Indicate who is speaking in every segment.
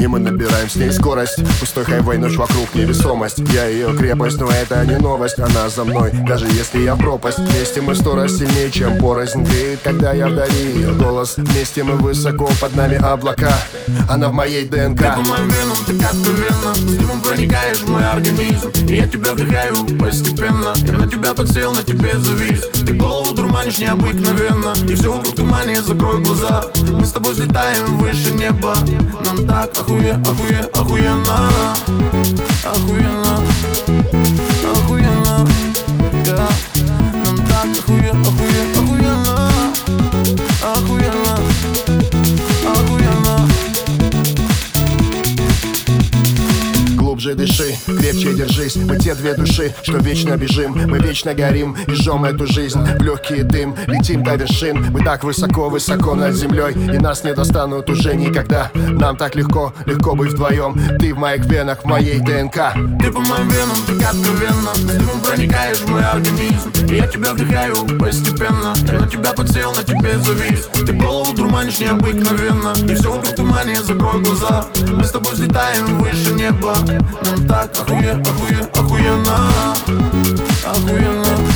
Speaker 1: И мы набираем с ней скорость. Пустой хайвей, ночь вокруг невесомость. Я ее крепость, но это не новость. Она за мной, даже если я пропасть. Вместе мы сто раз сильнее, чем порознь Греет, когда я вдали ее голос. Вместе мы высоко, под нами облака. Она в моей ДНК.
Speaker 2: Ты по моим венам, так откровенно С дымом проникаешь в мой организм. И я тебя вдыхаю постепенно. Я на тебя подсел, на тебе завис. Ты голову дурманишь необыкновенно. И все вокруг тумане, закрой глаза. Мы с тобой взлетаем выше неба. Нам так охуе, охуе, охуенно Охуенно Охуенно
Speaker 1: Глубже дыши, крепче держись Мы те две души, что вечно бежим. Мы вечно горим и жжем эту жизнь В легкий дым, летим до вершин Мы так высоко-высоко над землей И нас не достанут уже никогда. Нам так легко, легко быть вдвоем Ты в моих венах, в моей ДНК.
Speaker 2: Ты по моим венам, так откровенно. Дымом проникаешь в мой организм. И я тебя вдыхаю постепенно тебя подсел, на тебе завис Ты голову дурманишь необыкновенно. И все вокруг тумане, закрой глаза. Мы с тобой взлетаем выше неба. Нам так охуе, охуе, охуенно. Охуенно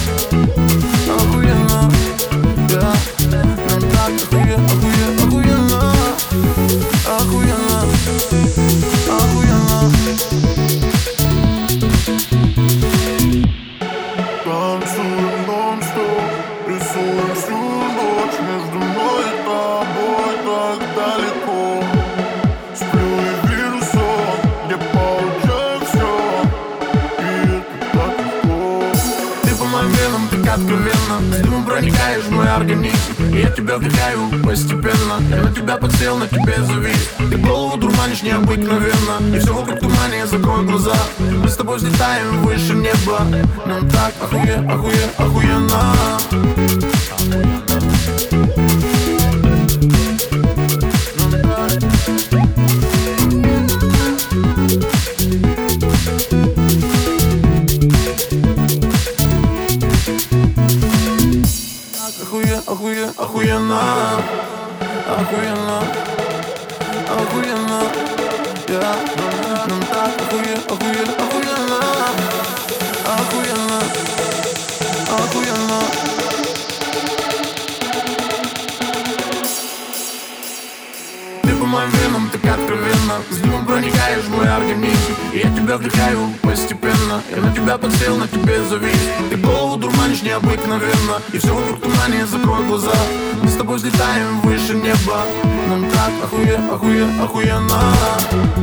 Speaker 2: так С дымом проникаешь в мой организм И я тебя вдыхаю постепенно. Я на тебя подсел, на тебе завис Ты голову дурманишь необыкновенно. И все вокруг тумане, закрой глаза. Мы с тобой взлетаем выше неба. Нам так охуе, охуе, охуенно Охуенно Охуенно yeah. Нам так охуе, охуе, охуенно Охуенно Охуенно Ты по откровенно С дымом проникаешь в мой организм И я тебя вдыхаю постепенно. Я на тебя подсел, на тебе завис. Ты голову дурманишь необыкновенно И все вокруг тумане, закрой глаза. Мы с тобой взлетаем выше неба. Нам так охуе, охуе, охуенно